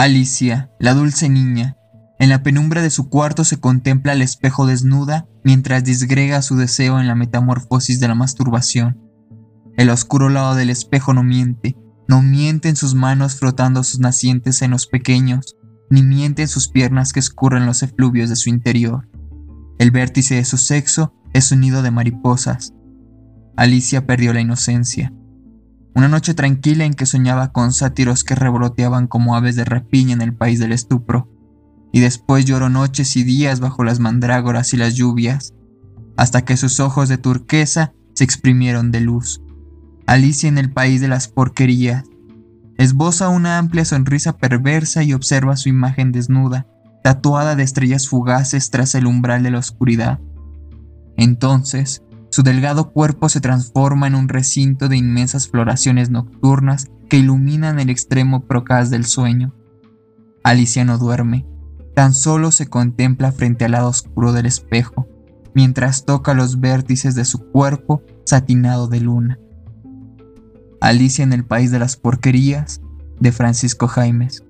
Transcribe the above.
Alicia, la dulce niña, en la penumbra de su cuarto se contempla al espejo desnuda mientras disgrega su deseo en la metamorfosis de la masturbación. El oscuro lado del espejo no miente, no miente en sus manos frotando sus nacientes senos pequeños, ni miente en sus piernas que escurren los efluvios de su interior. El vértice de su sexo es un nido de mariposas. Alicia perdió la inocencia. Una noche tranquila en que soñaba con sátiros que revoloteaban como aves de rapiña en el país del estupro. Y después lloró noches y días bajo las mandrágoras y las lluvias, hasta que sus ojos de turquesa se exprimieron de luz. Alicia en el país de las porquerías. Esboza una amplia sonrisa perversa y observa su imagen desnuda, tatuada de estrellas fugaces tras el umbral de la oscuridad. Entonces, su delgado cuerpo se transforma en un recinto de inmensas floraciones nocturnas que iluminan el extremo procaz del sueño. Alicia no duerme, tan solo se contempla frente al lado oscuro del espejo, mientras toca los vértices de su cuerpo satinado de luna. Alicia en el País de las Porquerías, de Francisco Jaimes.